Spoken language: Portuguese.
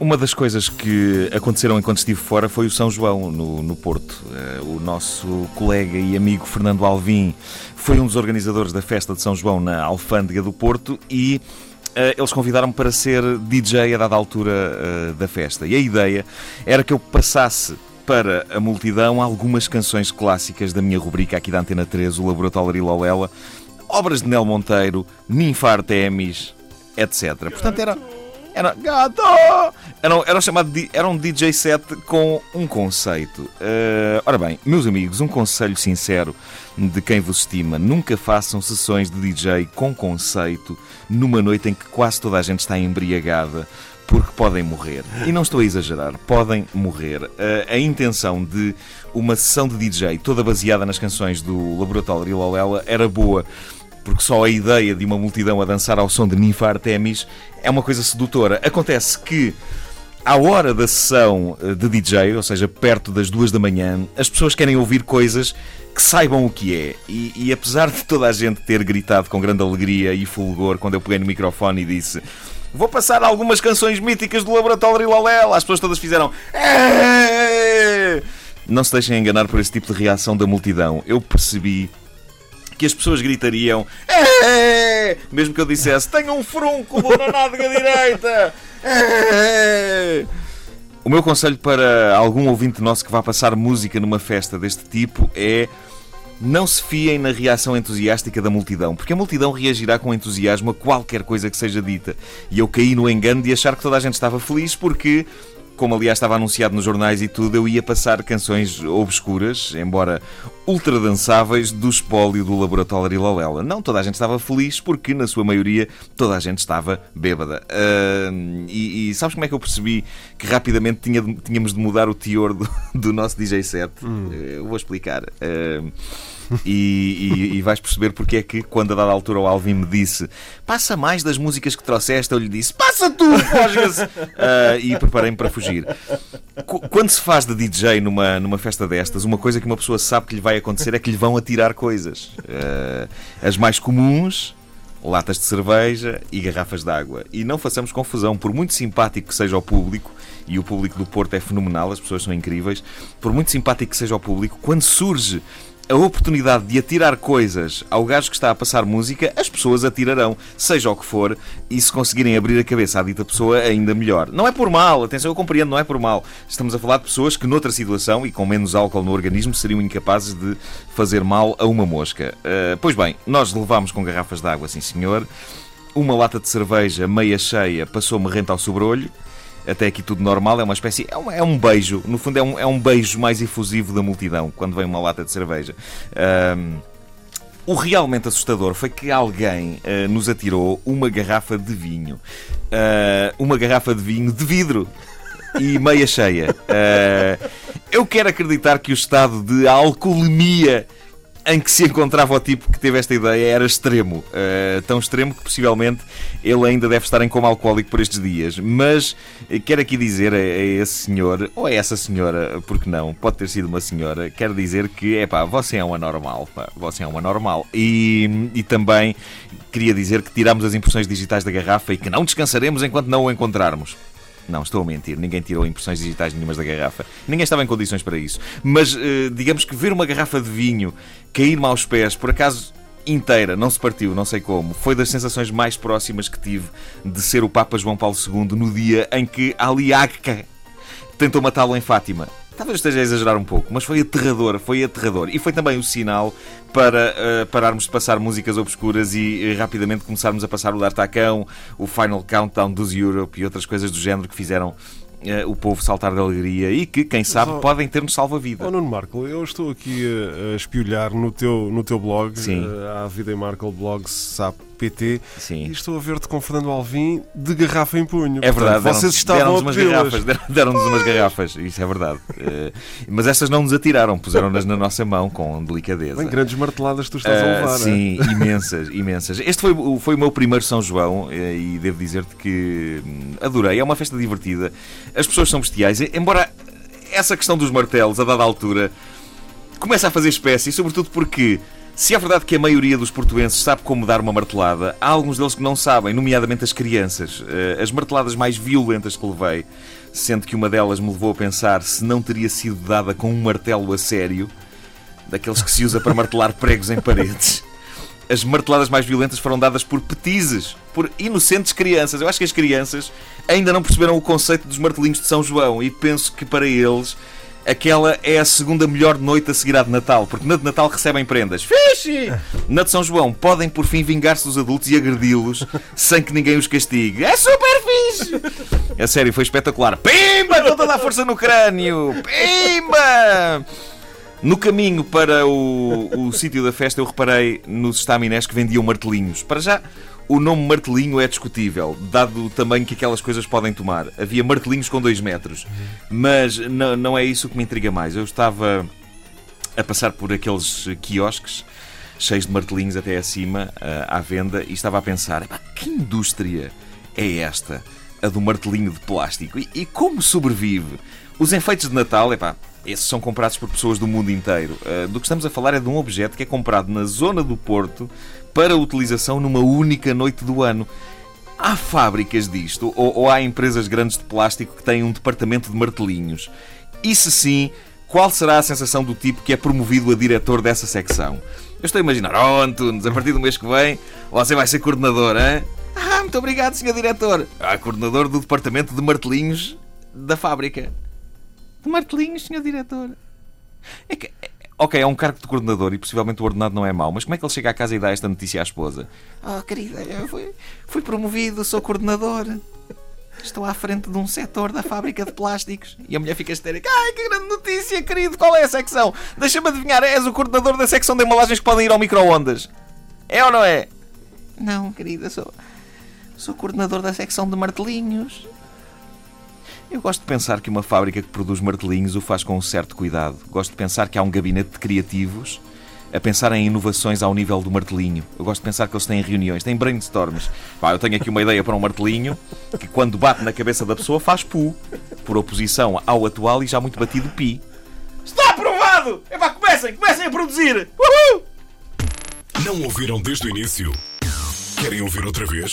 Uma das coisas que aconteceram enquanto estive fora foi o São João, no, no Porto. Uh, o nosso colega e amigo Fernando Alvim foi um dos organizadores da festa de São João na Alfândega do Porto e uh, eles convidaram-me para ser DJ a dada altura uh, da festa. E a ideia era que eu passasse para a multidão algumas canções clássicas da minha rubrica aqui da Antena 3, o Laboratório Lolela, obras de Nel Monteiro, Ninfa Artemis, etc. Portanto, era. Era, gato! Era, era, chamado, era um DJ set com um conceito. Uh, ora bem, meus amigos, um conselho sincero de quem vos estima: nunca façam sessões de DJ com conceito numa noite em que quase toda a gente está embriagada porque podem morrer. E não estou a exagerar, podem morrer. Uh, a intenção de uma sessão de DJ toda baseada nas canções do Laboratório Lolela era boa porque só a ideia de uma multidão a dançar ao som de Ninfa Artemis é uma coisa sedutora. Acontece que à hora da sessão eh, de DJ, ou seja, perto das duas da manhã, as pessoas querem ouvir coisas que saibam o que é. E, e, apesar de toda a gente ter gritado com grande alegria e fulgor quando eu peguei no microfone e disse Vou passar algumas canções míticas do Laboratório Lolela. As pessoas todas fizeram. Não se deixem enganar por esse tipo de reação da multidão. Eu percebi que as pessoas gritariam mesmo que eu dissesse tenho um frúnculo na nádega direita. O meu conselho para algum ouvinte nosso que vá passar música numa festa deste tipo é não se fiem na reação entusiástica da multidão, porque a multidão reagirá com entusiasmo a qualquer coisa que seja dita. E eu caí no engano de achar que toda a gente estava feliz porque como aliás estava anunciado nos jornais e tudo, eu ia passar canções obscuras, embora ultra dançáveis, do espólio do laboratório Lolela. Não toda a gente estava feliz, porque na sua maioria toda a gente estava bêbada. Uh, e, e, sabes como é que eu percebi que rapidamente tinha, tínhamos de mudar o teor do, do nosso DJ set? Hum. Eu vou explicar. Uh, e, e, e, vais perceber porque é que, quando a dada altura o Alvin me disse passa mais das músicas que trouxeste, eu lhe disse passa tu, fosga-se! Uh, e preparei-me para fugir. Quando se faz de DJ numa, numa festa destas, uma coisa que uma pessoa sabe que lhe vai acontecer é que lhe vão atirar coisas. Uh, as mais comuns latas de cerveja e garrafas de água. E não façamos confusão, por muito simpático que seja o público, e o público do Porto é fenomenal, as pessoas são incríveis, por muito simpático que seja o público, quando surge a oportunidade de atirar coisas ao gajo que está a passar música, as pessoas atirarão, seja o que for, e se conseguirem abrir a cabeça à dita pessoa, ainda melhor. Não é por mal, atenção, eu compreendo, não é por mal. Estamos a falar de pessoas que, noutra situação e com menos álcool no organismo, seriam incapazes de fazer mal a uma mosca. Uh, pois bem, nós levámos com garrafas de água, sim senhor. Uma lata de cerveja meia cheia passou-me rente ao sobrolho até aqui tudo normal, é uma espécie. É, uma, é um beijo, no fundo é um, é um beijo mais efusivo da multidão quando vem uma lata de cerveja. Um, o realmente assustador foi que alguém uh, nos atirou uma garrafa de vinho. Uh, uma garrafa de vinho de vidro e meia cheia. Uh, eu quero acreditar que o estado de alcoolemia em que se encontrava o tipo que teve esta ideia era extremo. Uh, tão extremo que possivelmente ele ainda deve estar em coma alcoólico por estes dias. Mas eh, quero aqui dizer a, a, esse senhor, ou a essa senhora, porque não, pode ter sido uma senhora, quero dizer que, é pá, você é um anormal. Pá, você é um anormal. E, e também queria dizer que tiramos as impressões digitais da garrafa e que não descansaremos enquanto não o encontrarmos. Não, estou a mentir. Ninguém tirou impressões digitais nenhumas da garrafa. Ninguém estava em condições para isso. Mas uh, digamos que ver uma garrafa de vinho cair-me aos pés, por acaso inteira, não se partiu, não sei como, foi das sensações mais próximas que tive de ser o Papa João Paulo II no dia em que Ali Agca tentou matá-lo em Fátima. Talvez esteja a exagerar um pouco, mas foi aterrador, foi aterrador. E foi também o sinal para uh, pararmos de passar músicas obscuras e uh, rapidamente começarmos a passar o D'Artacão, o Final Countdown dos Europe e outras coisas do género que fizeram Uh, o povo saltar de alegria e que, quem sabe, podem ter-nos salva-vida. Oh, Nuno Marco, eu estou aqui a, a espiolhar no teu, no teu blog, Sim. A Vida em Marco Blog SAP PT Sim. e estou a ver-te com Fernando Alvim de garrafa em punho. É verdade, Portanto, vocês estavam deram umas garrafas, deram-nos umas garrafas, isso é verdade. Uh, mas estas não nos atiraram, puseram-nas na nossa mão com delicadeza. Bem, grandes marteladas tu estás a levar. Sim, é? imensas, imensas. Este foi, foi o meu primeiro São João e devo dizer-te que hum, adorei. É uma festa divertida. As pessoas são bestiais, embora essa questão dos martelos, a dada altura, começa a fazer espécie, sobretudo porque Se é verdade que a maioria dos portuenses sabe como dar uma martelada, há alguns deles que não sabem, nomeadamente as crianças. Eh, as marteladas mais violentas que levei, sendo que uma delas me levou a pensar se não teria sido dada com um martelo a sério, daqueles que se usa para martelar pregos em paredes. As marteladas mais violentas foram dadas por petizes, por inocentes crianças. Eu acho que as crianças ainda não perceberam o conceito dos martelinhos de São João e penso que para eles aquela é a segunda melhor noite a seguir à de Natal, porque na de Natal recebem prendas. Fixe! Na de São João podem por fim vingar-se dos adultos e agredi-los sem que ninguém os castigue. É super fixe! A sério, foi espetacular. Pimba! Com toda a força no crânio! Pimba! No caminho para o, o sítio da festa, eu reparei nos estaminés que vendiam martelinhos. Para já, o nome martelinho é discutível, dado o tamanho que aquelas coisas podem tomar. Havia martelinhos com 2 metros. Mas não, não é isso que me intriga mais. Eu estava a passar por aqueles quiosques cheios de martelinhos até acima, uh, à venda, e estava a pensar: que indústria é esta? A do martelinho de plástico. E, e como sobrevive? Os enfeites de Natal, epá, esses são comprados por pessoas do mundo inteiro. Uh, do que estamos a falar é de um objeto que é comprado na zona do Porto para utilização numa única noite do ano. Há fábricas disto? Ou, ou há empresas grandes de plástico que têm um departamento de martelinhos? E se sim, qual será a sensação do tipo que é promovido a diretor dessa secção? Eu estou a imaginar, oh Antunes, a partir do mês que vem você vai ser coordenador, hein? Ah, muito obrigado, senhor diretor. Ah, coordenador do departamento de martelinhos da fábrica. De martelinhos, senhor diretor. É que, é, ok, é um cargo de coordenador e possivelmente o ordenado não é mau, mas como é que ele chega à casa e dá esta notícia à esposa? Oh, querida, eu fui, fui promovido, sou coordenador. Estou à frente de um setor da fábrica de plásticos. E a mulher fica histérica. Ai, que grande notícia, querido! Qual é a secção? Deixa-me adivinhar, és o coordenador da secção de embalagens que podem ir ao micro-ondas. É ou não é? Não, querida, sou. Sou coordenador da secção de martelinhos. Eu gosto de pensar que uma fábrica que produz martelinhos o faz com um certo cuidado. Gosto de pensar que há um gabinete de criativos a pensar em inovações ao nível do martelinho. Eu gosto de pensar que eles têm reuniões, têm brainstorms. Pá, eu tenho aqui uma ideia para um martelinho que, quando bate na cabeça da pessoa, faz pu, por oposição ao atual e já muito batido pi. Está aprovado! Epá, comecem, comecem a produzir! Uhul! Não ouviram desde o início? Querem ouvir outra vez?